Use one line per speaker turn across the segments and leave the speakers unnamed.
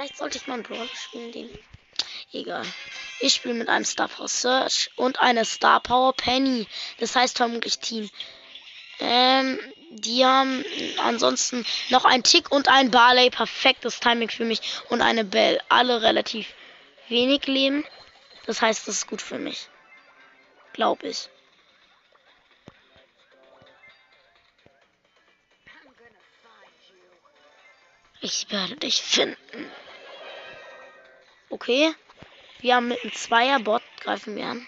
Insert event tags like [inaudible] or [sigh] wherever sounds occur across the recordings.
Vielleicht sollte ich mal einen Brawler spielen, den. Egal. Ich spiele mit einem Star Power Search und einer Star Power Penny. Das heißt vermutlich Team. Ähm, die haben ansonsten noch ein Tick und ein Barley. Perfektes Timing für mich. Und eine Bell. Alle relativ wenig Leben. Das heißt, das ist gut für mich. Glaube ich. Ich werde dich finden. Okay. Wir haben mit einem Zweierbot greifen wir an.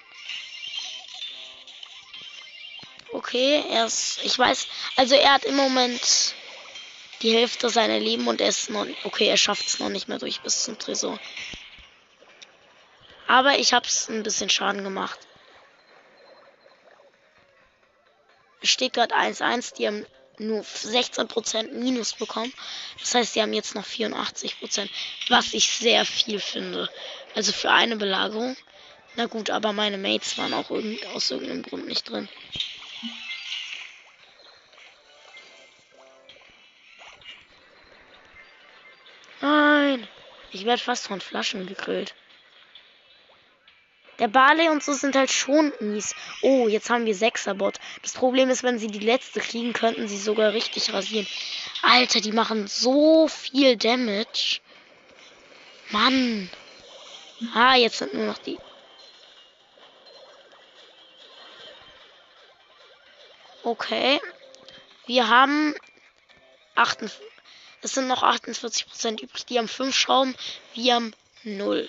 Okay, er ist. Ich weiß. Also er hat im Moment die Hälfte seiner Leben und er ist noch. Okay, er schafft es noch nicht mehr durch bis zum Tresor. Aber ich hab's ein bisschen Schaden gemacht. Steht gerade 1-1. Die haben nur 16% Minus bekommen. Das heißt, sie haben jetzt noch 84%, was ich sehr viel finde. Also für eine Belagerung. Na gut, aber meine Mates waren auch irgend, aus irgendeinem Grund nicht drin. Nein, ich werde fast von Flaschen gegrillt. Der Barley und so sind halt schon mies. Oh, jetzt haben wir Sechserbot. Das Problem ist, wenn sie die letzte kriegen, könnten sie sogar richtig rasieren. Alter, die machen so viel Damage. Mann. Ah, jetzt sind nur noch die. Okay. Wir haben 48. Es sind noch 48% übrig. Die haben 5 Schrauben. Wir haben 0.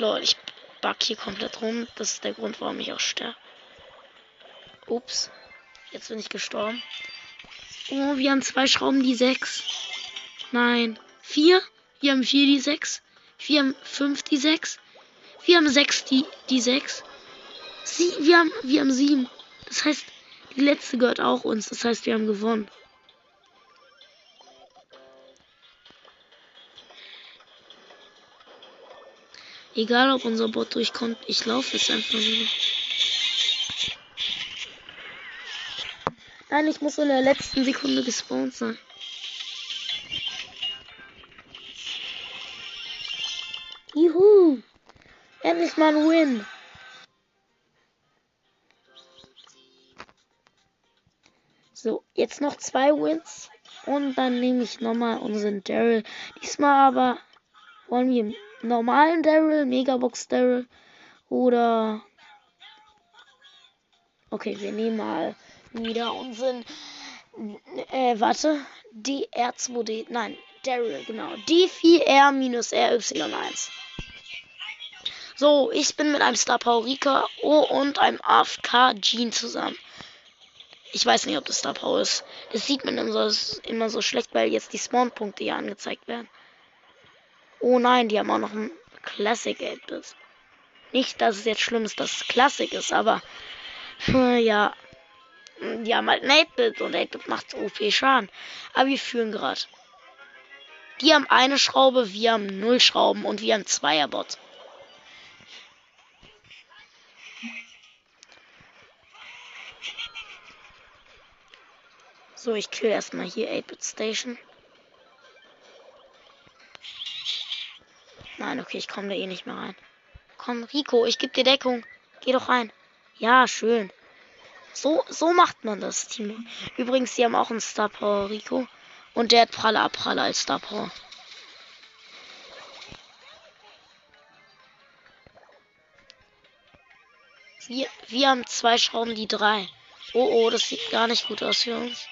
Lol, ich bug hier komplett rum. Das ist der Grund, warum ich auch sterbe. Ups. Jetzt bin ich gestorben. Oh, wir haben zwei Schrauben, die sechs. Nein. Vier? Wir haben vier, die sechs. Wir haben fünf, die sechs. Wir haben sechs, die, die sechs. Sie, wir haben, wir haben sieben. Das heißt, die letzte gehört auch uns. Das heißt, wir haben gewonnen. Egal, ob unser Bot durchkommt, ich laufe jetzt einfach nur. Nein, ich muss in der letzten Sekunde gespawnt sein. Juhu! Endlich mal ein Win. So, jetzt noch zwei Wins. Und dann nehme ich nochmal unseren Daryl. Diesmal aber wollen wir normalen Daryl, Megabox Daryl oder. Okay, wir nehmen mal wieder unseren. Äh, warte. DR2D. Nein, Daryl, genau. D4R-RY1. So, ich bin mit einem Star Power Rika O und einem AFK Jean zusammen. Ich weiß nicht, ob das Star Power ist. Das sieht man immer so, immer so schlecht, weil jetzt die Spawn-Punkte hier angezeigt werden. Oh nein, die haben auch noch ein Classic 8-Bit. Nicht, dass es jetzt schlimm ist, dass es Classic ist, aber ja. Die haben halt ein 8-Bit und 8-Bit macht so viel Schaden. Aber wir führen gerade. Die haben eine Schraube, wir haben null Schrauben und wir haben Zweierbot. So, ich kill erstmal hier 8-Bit Station. Nein, okay, ich komme da eh nicht mehr rein. Komm, Rico, ich gebe dir Deckung. Geh doch rein. Ja, schön. So, so macht man das, Timo. Übrigens, sie haben auch einen Star Power, Rico. Und der hat Pralle Abpralle als Star Power. Wir, wir haben zwei Schrauben, die drei. Oh, oh, das sieht gar nicht gut aus für uns.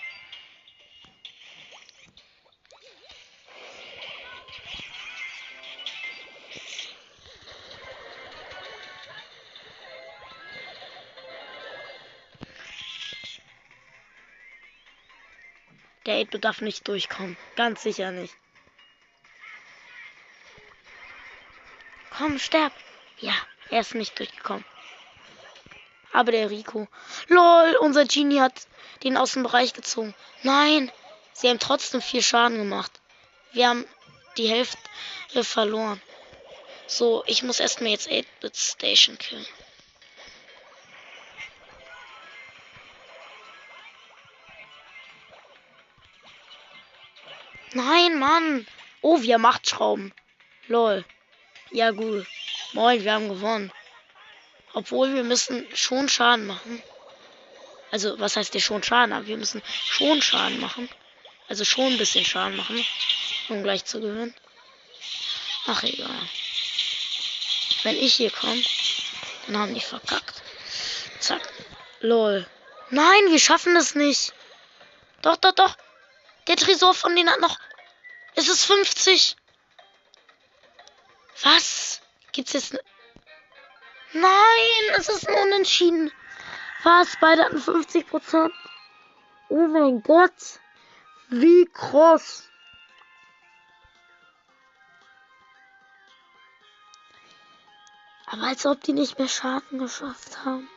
Der 8 darf nicht durchkommen. Ganz sicher nicht. Komm, sterb. Ja, er ist nicht durchgekommen. Aber der Rico. Lol, unser Genie hat den Außenbereich gezogen. Nein, sie haben trotzdem viel Schaden gemacht. Wir haben die Hälfte verloren. So, ich muss erstmal jetzt 8-Bit Station killen. Nein, Mann. Oh, wir haben acht Schrauben. Lol. Ja, gut. Moin, wir haben gewonnen. Obwohl wir müssen schon Schaden machen. Also, was heißt der schon Schaden? Aber wir müssen schon Schaden machen. Also schon ein bisschen Schaden machen, um gleich zu gewinnen. Ach egal. Wenn ich hier komme, dann haben die verkackt. Zack. Lol. Nein, wir schaffen es nicht. Doch, doch, doch. Der Tresor von denen hat noch. Es ist 50. Was? Gibt's jetzt. Ne Nein, es ist ein Unentschieden. Was? Beide hatten 50 Prozent. Oh mein Gott. Wie krass. Aber als ob die nicht mehr Schaden geschafft haben.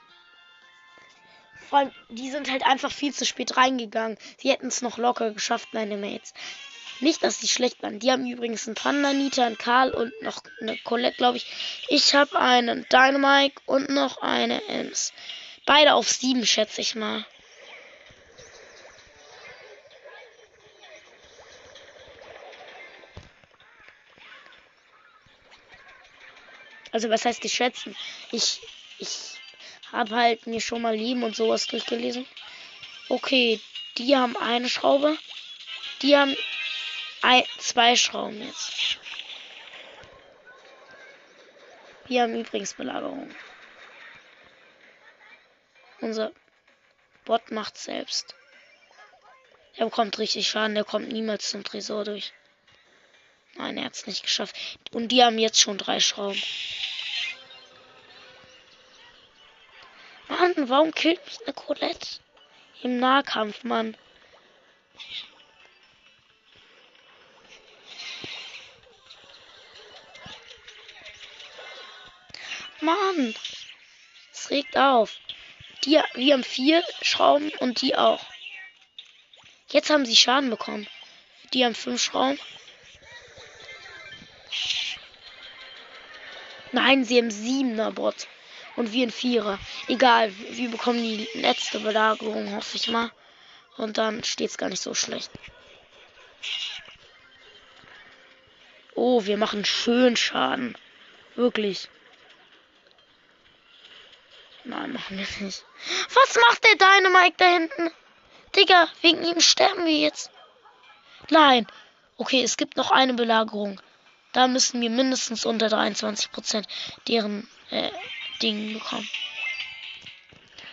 Vor allem, die sind halt einfach viel zu spät reingegangen. Sie hätten es noch locker geschafft, meine Mates. Nicht, dass sie schlecht waren. Die haben übrigens einen Panda, Nita, einen Karl und noch eine Colette, glaube ich. Ich habe einen Dynamite und noch eine Ems. Beide auf sieben, schätze ich mal. Also was heißt geschätzen? Ich, ich habe halt mir schon mal Lieben und sowas durchgelesen. Okay, die haben eine Schraube. Die haben ein, zwei Schrauben jetzt. Wir haben übrigens Belagerung. Unser Bot macht selbst. Er bekommt richtig Schaden, der kommt niemals zum Tresor durch. Nein, er hat es nicht geschafft. Und die haben jetzt schon drei Schrauben. Mann, warum killt mich eine Colette? Im Nahkampf, Mann. Mann. Es regt auf. Die, wir haben vier Schrauben und die auch. Jetzt haben sie Schaden bekommen. Die haben fünf Schrauben. Nein, sie haben siebener Bot. Und wir ein Vierer. Egal, wir bekommen die letzte Belagerung, hoffe ich mal. Und dann steht es gar nicht so schlecht. Oh, wir machen schön Schaden. Wirklich. Nein, machen wir nicht. Was macht der Dynamite da hinten? Digga, wegen ihm sterben wir jetzt. Nein. Okay, es gibt noch eine Belagerung. Da müssen wir mindestens unter 23% deren äh, Ding bekommen.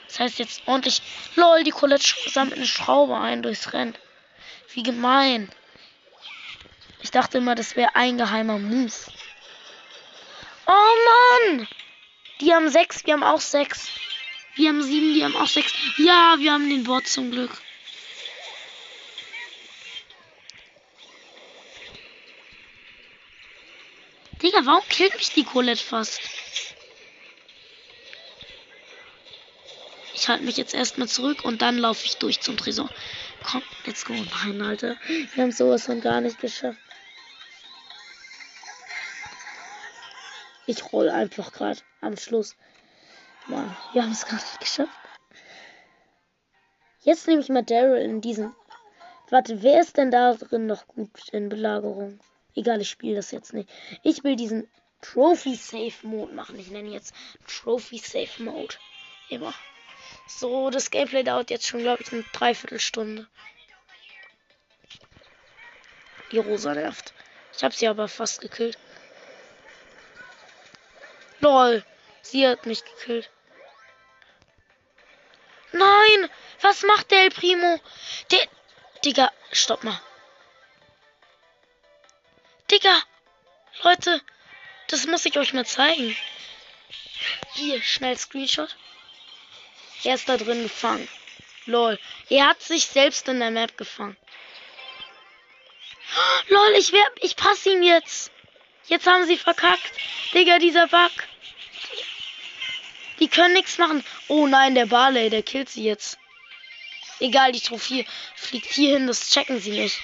Das heißt jetzt ordentlich. Lol, die Colette sammelt eine Schraube ein durchs Rennen. Wie gemein. Ich dachte immer, das wäre ein geheimer Move. Oh Mann! Die haben sechs, wir haben auch sechs. Wir haben sieben, die haben auch sechs. Ja, wir haben den Bot zum Glück. Digga, warum killt mich die Colette fast? Ich halte mich jetzt erstmal zurück und dann laufe ich durch zum Tresor. Komm, let's go. Nein, Alter. Wir haben sowas von gar nicht geschafft. Ich roll einfach gerade am Schluss. Mann, wir haben es gar nicht geschafft. Jetzt nehme ich mal Daryl in diesen. Warte, wer ist denn da drin noch gut in Belagerung? Egal, ich spiele das jetzt nicht. Ich will diesen Trophy Safe Mode machen. Ich nenne jetzt Trophy Safe Mode. Immer. So, das Gameplay dauert jetzt schon, glaube ich, eine Dreiviertelstunde. Die Rosa nervt. Ich habe sie aber fast gekillt. Lol. Sie hat mich gekillt. Nein! Was macht der El Primo? Der. Digga, stopp mal. Digga! Leute, das muss ich euch mal zeigen. Hier, schnell Screenshot. Er ist da drin gefangen. Lol. Er hat sich selbst in der Map gefangen. Lol, ich wer, ich passe ihm jetzt. Jetzt haben sie verkackt. Digga, dieser Bug. Die können nichts machen. Oh nein, der Barley, der killt sie jetzt. Egal, die Trophäe fliegt hier hin, das checken sie nicht.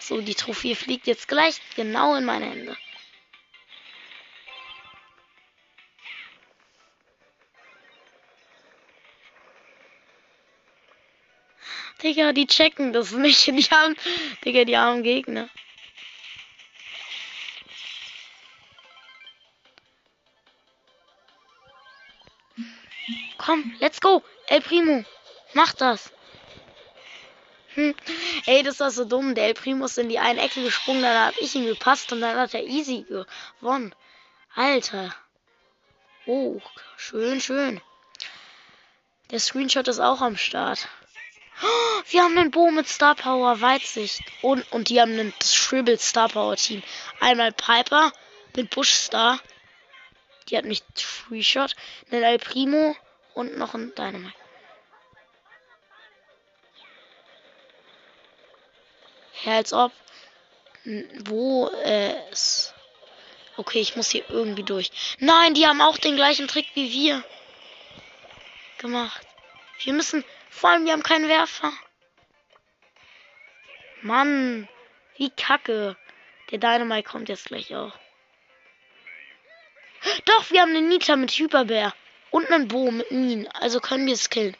So, die Trophäe fliegt jetzt gleich genau in meine Hände. Digga, die checken das nicht. Die haben, Digga, die armen Gegner. Komm, let's go. El Primo, mach das. Hm. Ey, das war so dumm. Der El Primo ist in die eine Ecke gesprungen, dann hab ich ihn gepasst und dann hat er easy gewonnen. Alter. Oh, schön, schön. Der Screenshot ist auch am Start. Oh, wir haben einen Bo mit Star Power Weitsicht. Und, und die haben ein Shribble Star Power Team. Einmal Piper mit Bush Star. Die hat mich Freeshot. Ein El Primo und noch ein Dynamite. Ja, als ob. Wo es. Okay, ich muss hier irgendwie durch. Nein, die haben auch den gleichen Trick wie wir gemacht. Wir müssen. Vor allem, wir haben keinen Werfer. Mann, wie kacke. Der Dynamite kommt jetzt gleich auch. Doch, wir haben einen Nita mit Hyperbär. Und einen Bo mit Minen. Also können wir es killen.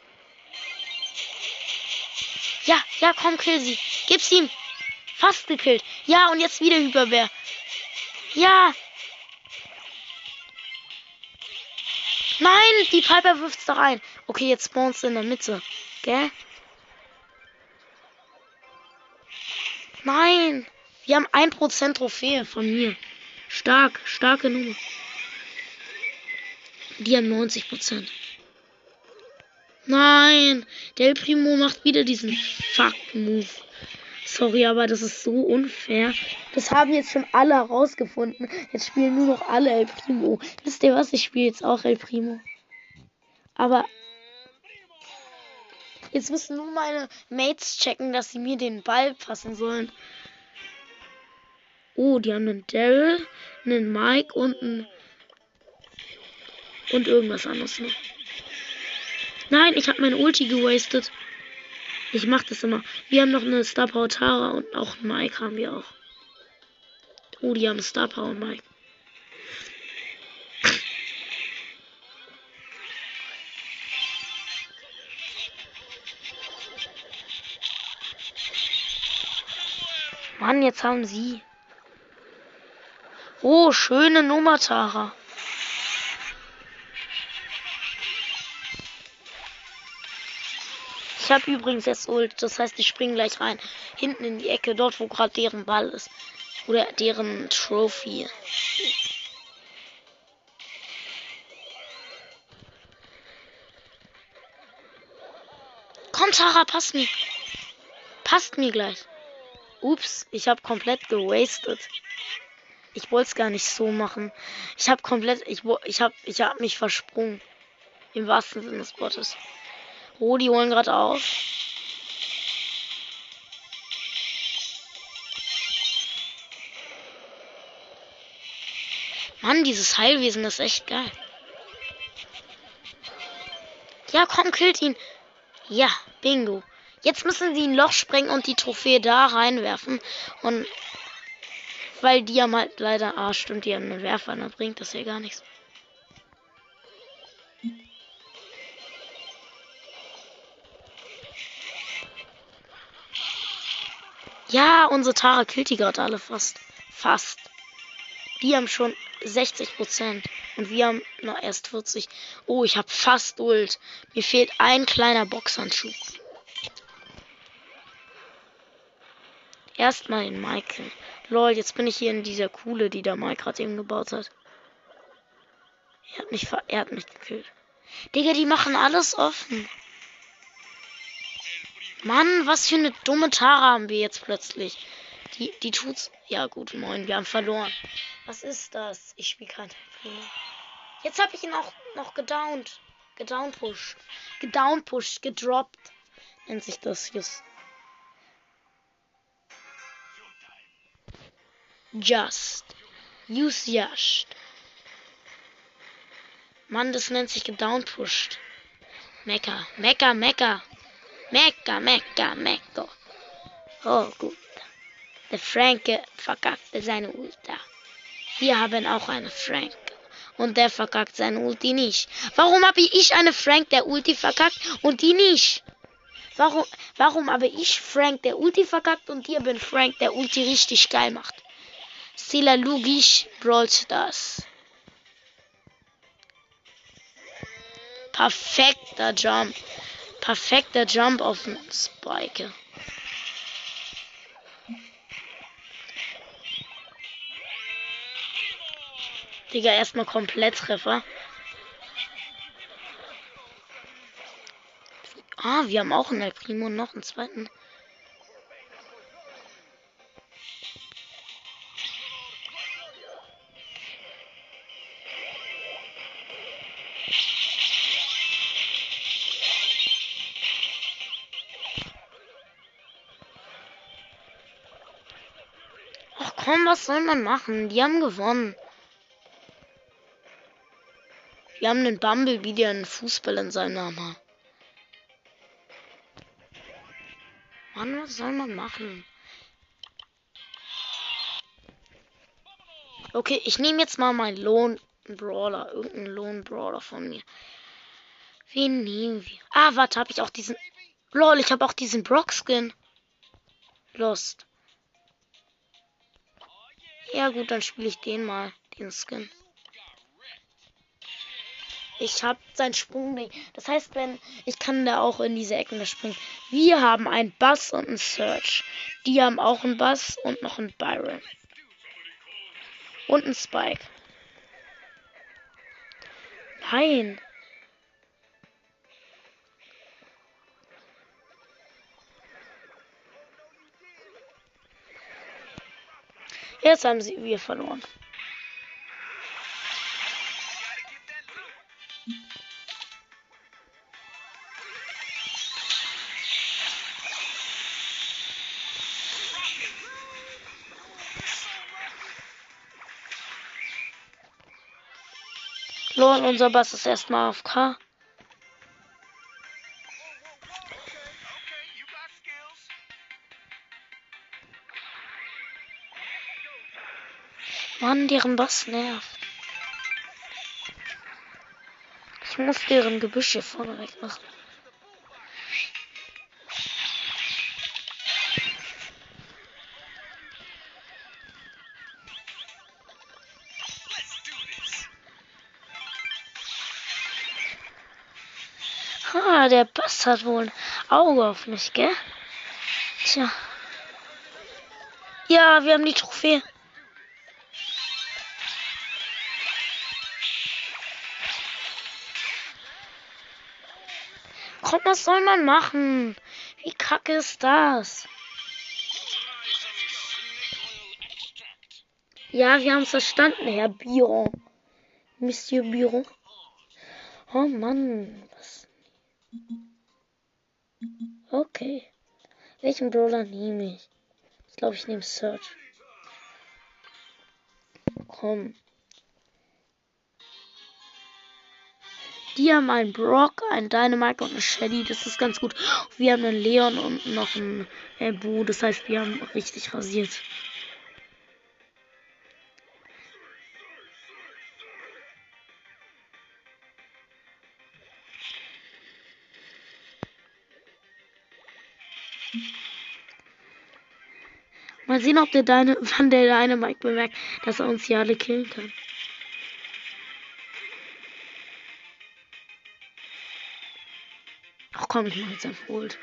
Ja, ja, komm, kill sie. Gib's ihm. Fast gekillt. Ja, und jetzt wieder Hyperbär. Ja. Nein, die Piper wirft's doch ein. Okay, jetzt spawnst du in der Mitte. Gell? Nein. Wir haben 1% Trophäe von mir. Stark, starke Nummer. Die haben 90%. Nein, Del Primo macht wieder diesen Fuck-Move. Sorry, aber das ist so unfair. Das haben jetzt schon alle herausgefunden. Jetzt spielen nur noch alle El Primo. Wisst ihr was? Ich spiele jetzt auch El Primo. Aber jetzt müssen nur meine Mates checken, dass sie mir den Ball passen sollen. Oh, die haben einen Daryl, einen Mike und einen und irgendwas anderes noch. Nein, ich habe meine Ulti gewastet. Ich mach das immer. Wir haben noch eine Star Power Tara und auch Mike haben wir auch. Oh, die haben Star Power Mike. Mann, jetzt haben sie. Oh, schöne Nummer, Tara. Ich habe übrigens jetzt Ult, das heißt, ich springe gleich rein. Hinten in die Ecke, dort wo gerade deren Ball ist. Oder deren Trophy. Komm, Tara, passt mir. Passt mir gleich. Ups, ich habe komplett gewastet. Ich wollte es gar nicht so machen. Ich habe komplett, ich, ich habe ich hab mich versprungen. Im wahrsten Sinne des Wortes. Oh, die holen gerade auf. Mann, dieses Heilwesen ist echt geil. Ja, komm, killt ihn. Ja, bingo. Jetzt müssen sie ein Loch sprengen und die Trophäe da reinwerfen. Und weil die haben halt leider. Ah, stimmt, die haben einen Werfer, dann bringt das ja gar nichts. Ja, unsere Tara killt die gerade alle fast. Fast. Die haben schon 60 Prozent. Und wir haben noch erst 40. Oh, ich habe fast Ult. Mir fehlt ein kleiner Boxhandschuh. Erstmal den Michael. Lol, jetzt bin ich hier in dieser Kuhle, die der Mike gerade eben gebaut hat. Er hat mich, ver er hat mich gekillt. Digga, die machen alles offen. Mann, was für eine dumme Tara haben wir jetzt plötzlich. Die, die tut's. Ja, gut, moin, wir haben verloren. Was ist das? Ich spiele kein Primo. Jetzt habe ich ihn auch noch gedownt. Gedownpusht. Gedownpusht, gedroppt. Nennt sich das just. Just. Use just. Mann, das nennt sich gedownpusht. Mecker, Mecker, Mecker. Mecca, Mecca, Mecca. Oh, gut. Der Franke verkackte seine Ulti. Wir haben auch eine Frank. Und der verkackt seine Ulti nicht. Warum habe ich eine Frank, der Ulti verkackt und die nicht? Warum, Warum aber ich Frank der Ulti verkackt und ihr bin Frank der Ulti richtig geil macht? Sela Lugisch Brawl Stars. Perfekter Jump. Perfekter Jump auf den Spike. Digga, erstmal komplett Treffer. Ah, wir haben auch einen Primo und noch einen zweiten. Soll man machen? Die haben gewonnen. Wir haben einen Bumblebee, der einen Fußball in seinem Namen hat. Mann, was soll man machen? Okay, ich nehme jetzt mal meinen Lohn Brawler. Irgendeinen Lohn Brawler von mir. Wen nehmen wir? Ah, warte, habe ich auch diesen. Lol, ich habe auch diesen Brock Skin. Lost. Ja gut, dann spiele ich den mal, den Skin. Ich habe sein Sprungding. Das heißt, wenn ich kann da auch in diese Ecken springen. Wir haben einen Bass und einen Search. Die haben auch einen Bass und noch einen Byron. Und einen Spike. Nein. Jetzt haben sie wir verloren. Lol, unser Bass ist erstmal auf K. Mann, deren Bass nervt. Ich muss deren Gebüsche vorne weg machen. Ah, der Bass hat wohl ein Auge auf mich, gell? Tja. Ja, wir haben die Trophäe. Was soll man machen? Wie kacke ist das? Ja, wir haben es verstanden, Herr Biron. Monsieur Biron. Oh Mann, was? Okay. Welchen Brawler nehme ich? Ich glaube, ich nehme Search. Komm. Die haben einen Brock, einen Dynamite und einen Shelly. Das ist ganz gut. Wir haben einen Leon und noch einen äh, Boo. Das heißt, wir haben richtig rasiert. Mal sehen, ob der Deine, [laughs] wann der Dynamite bemerkt, dass er uns hier alle killen kann. Ach komm, ich mach jetzt auf Ult.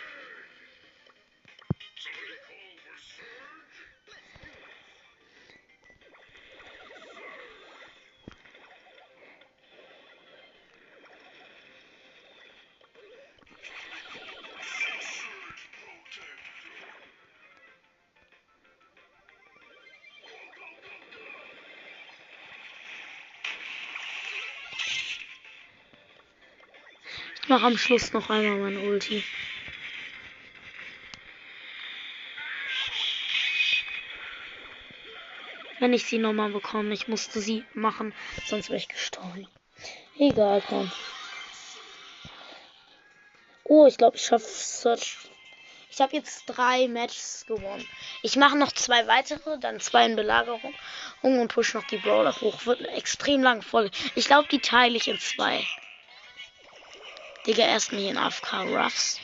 Mache am Schluss noch einmal mein Ulti. Wenn ich sie nochmal bekomme, ich musste sie machen, sonst wäre ich gestorben. Egal, komm. Oh, ich glaube, ich schaffe Search. Ich habe jetzt drei Matches gewonnen. Ich mache noch zwei weitere, dann zwei in Belagerung und push noch die Brawler hoch. Wird eine extrem lange Folge. Ich glaube, die teile ich in zwei. Digga, erstmal hier in AFK Ruffs.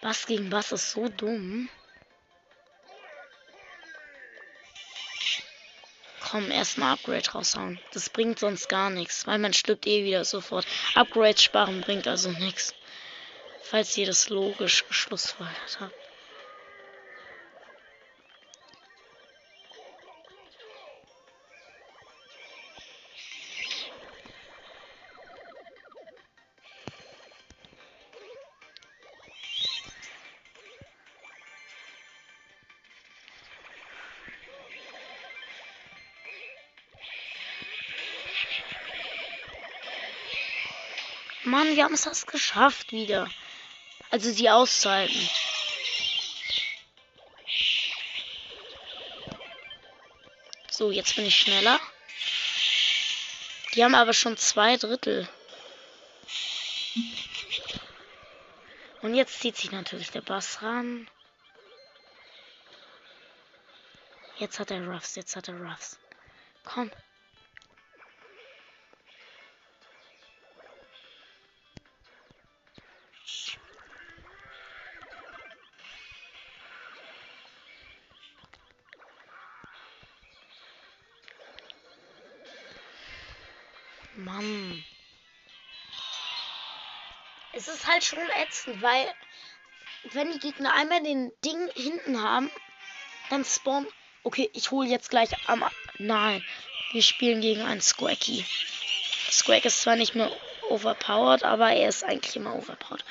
Was gegen was ist so dumm? Komm, erstmal Upgrade raushauen. Das bringt sonst gar nichts, weil man stirbt eh wieder sofort. Upgrade sparen bringt also nichts. Falls ihr das logisch geschlussfolgert habt. Mann, wir haben es geschafft wieder. Also sie auszuhalten. So, jetzt bin ich schneller. Die haben aber schon zwei Drittel. Und jetzt zieht sich natürlich der Bass ran. Jetzt hat er Ruffs, jetzt hat er Ruffs. Komm. Halt schon ätzend, weil wenn die Gegner einmal den Ding hinten haben, dann spawnen. Okay, ich hole jetzt gleich am. Nein, wir spielen gegen einen Squacky. Squack ist zwar nicht mehr overpowered, aber er ist eigentlich immer overpowered.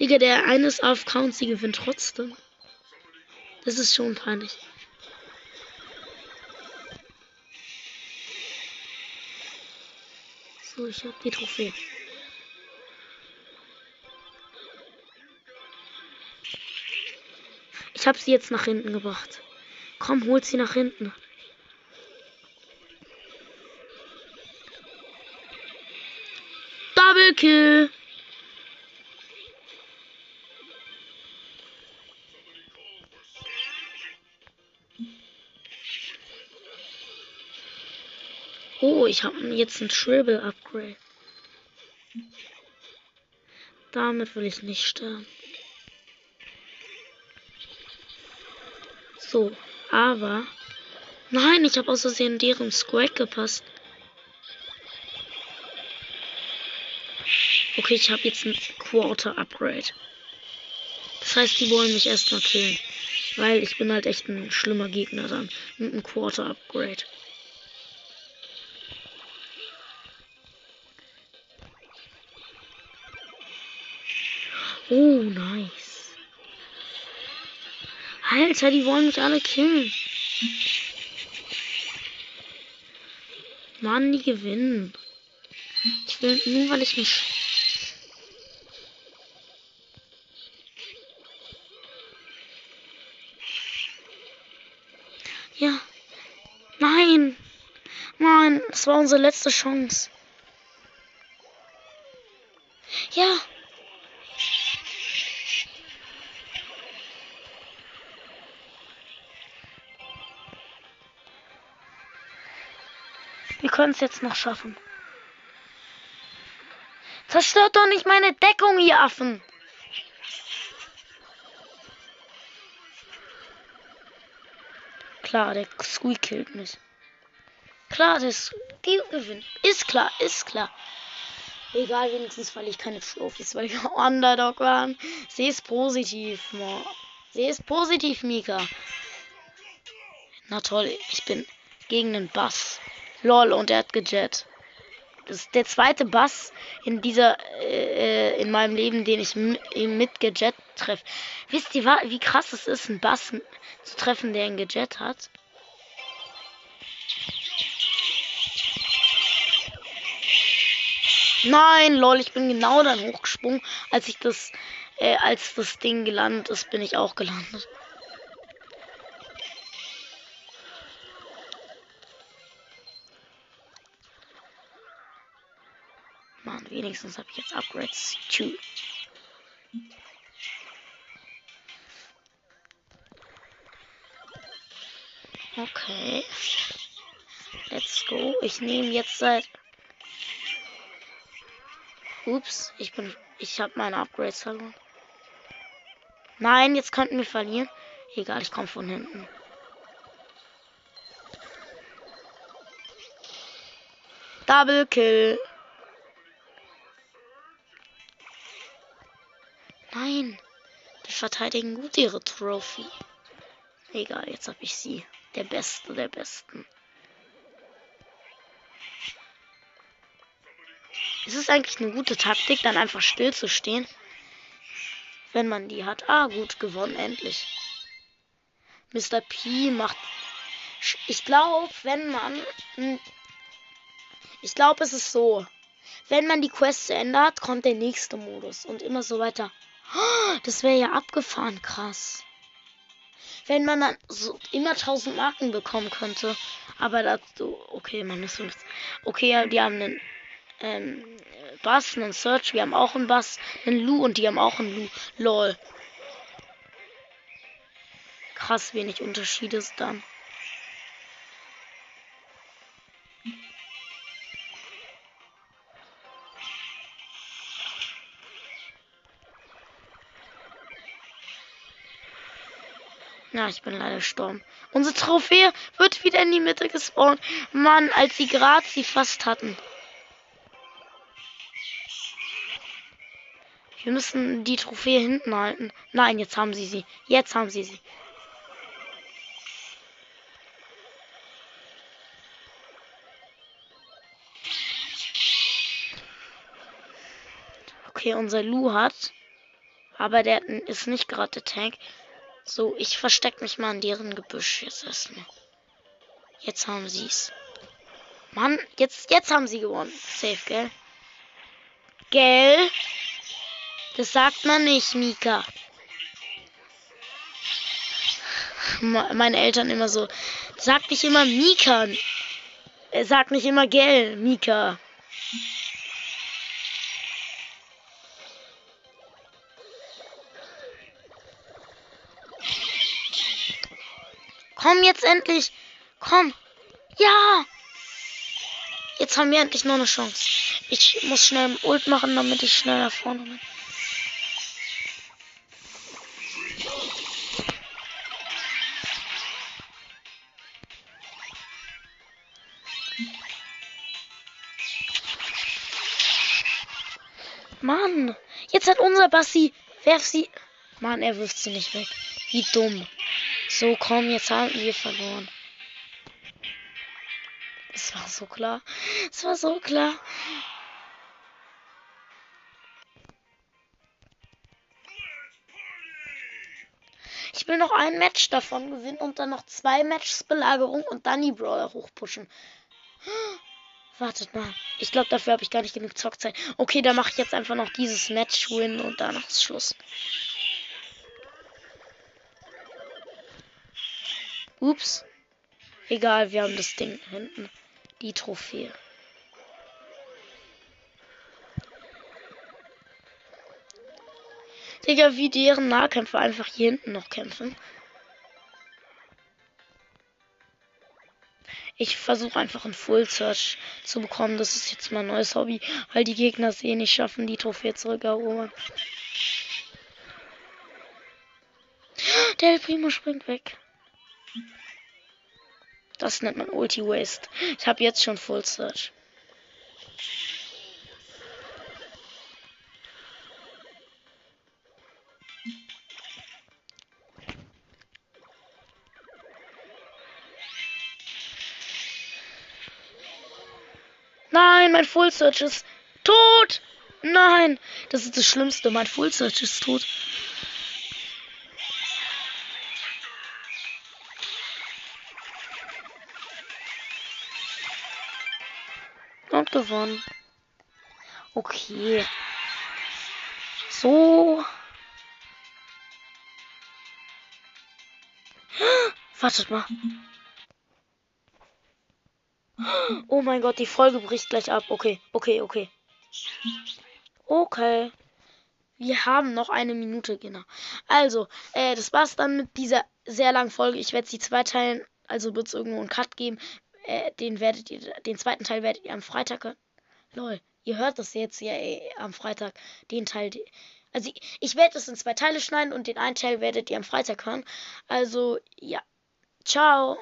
Digga, der eines auf Count, sie gewinnt trotzdem. Das ist schon peinlich. So, ich habe die Trophäe. Ich habe sie jetzt nach hinten gebracht. Komm, holt sie nach hinten. Double Kill. Ich habe jetzt ein Triple Upgrade. Damit will ich nicht sterben. So, aber. Nein, ich habe aus Versehen deren Squack gepasst. Okay, ich habe jetzt ein Quarter Upgrade. Das heißt, die wollen mich erstmal killen. Weil ich bin halt echt ein schlimmer Gegner dann. Mit einem Quarter Upgrade. Nice. Alter, die wollen mich alle killen. Mann, die gewinnen. Ich will nur, weil ich mich. Ja. Nein. Nein, das war unsere letzte Chance. Ja. Können es jetzt noch schaffen. Zerstört doch nicht meine Deckung, ihr Affen. Klar, der Squeak killt mich. Klar, das die gewinnt. Ist klar, ist klar. Egal, wenigstens weil ich keine Trophies, weil wir Underdog waren. Sie ist positiv, Mo. Sie ist positiv, Mika. Na toll, ich bin gegen den Bass. Lol, und er hat gejet. Das ist der zweite Bass in dieser, äh, in meinem Leben, den ich mit gejet treffe. Wisst ihr, wie krass es ist, einen Bass zu treffen, der einen gejet hat? Nein, lol, ich bin genau dann hochgesprungen, als ich das, äh, als das Ding gelandet ist, bin ich auch gelandet. Wenigstens habe ich jetzt Upgrades. Two. Okay. Let's go. Ich nehme jetzt seit Ups, ich bin. Ich habe meine Upgrades verloren. Nein, jetzt könnten wir verlieren. Egal, ich komme von hinten. Double Kill. Verteidigen gut ihre Trophy. Egal, jetzt habe ich sie. Der Beste der Besten. Ist es eigentlich eine gute Taktik, dann einfach still zu stehen? Wenn man die hat. Ah, gut, gewonnen, endlich. Mr. P macht. Ich glaube, wenn man. Ich glaube, es ist so. Wenn man die Quest hat, kommt der nächste Modus und immer so weiter. Das wäre ja abgefahren, krass. Wenn man dann so immer 1000 Marken bekommen könnte. Aber dazu, okay, man ist Okay, die haben einen ähm, Bass, einen Search, wir haben auch einen Bass, einen Lu und die haben auch einen Lu. Lol. Krass wenig Unterschied ist dann. Ja, ich bin leider gestorben. Unsere Trophäe wird wieder in die Mitte gespawnt. Mann, als sie gerade sie fast hatten. Wir müssen die Trophäe hinten halten. Nein, jetzt haben sie sie. Jetzt haben sie sie. Okay, unser Lu hat. Aber der ist nicht gerade der Tank. So, ich verstecke mich mal in deren Gebüsch jetzt erstmal. Jetzt haben sie es. Mann, jetzt, jetzt haben sie gewonnen. Safe, gell? Gell? Das sagt man nicht, Mika. Meine Eltern immer so. Sag nicht immer Mika. Er sagt nicht immer Gell, Mika. Komm jetzt endlich. Komm. Ja. Jetzt haben wir endlich noch eine Chance. Ich muss schnell Ult machen, damit ich schnell nach vorne bin. Mann, jetzt hat unser Bassi. Werf sie. Mann, er wirft sie nicht weg. Wie dumm. So, komm, jetzt haben wir verloren. Es war so klar. Es war so klar. Ich will noch ein Match davon gewinnen und dann noch zwei Matches Belagerung und dann die Brawler hochpushen. Wartet mal. Ich glaube, dafür habe ich gar nicht genug Zockzeit. Okay, dann mache ich jetzt einfach noch dieses Match win und danach ist Schluss. Ups. Egal, wir haben das Ding hinten. Die Trophäe. Digga, wie deren Nahkämpfer einfach hier hinten noch kämpfen. Ich versuche einfach einen Full Search zu bekommen. Das ist jetzt mein neues Hobby, weil die Gegner es eh nicht schaffen, die Trophäe zurückerobern. Der Primo springt weg. Das nennt man Ulti Waste. Ich habe jetzt schon Full Search. Nein, mein Full Search ist tot. Nein, das ist das Schlimmste. Mein Full Search ist tot. Gewonnen. Okay. So. Wartet mal. Oh mein Gott, die Folge bricht gleich ab. Okay, okay, okay. Okay. Wir haben noch eine Minute, genau. Also, äh, das war's dann mit dieser sehr langen Folge. Ich werde sie zweiteilen. Also wird es irgendwo einen Cut geben. Äh, den werdet ihr, den zweiten Teil werdet ihr am Freitag hören. Lol. ihr hört das jetzt ja ey, am Freitag, den Teil. Also ich, ich werde es in zwei Teile schneiden und den einen Teil werdet ihr am Freitag hören. Also ja, ciao.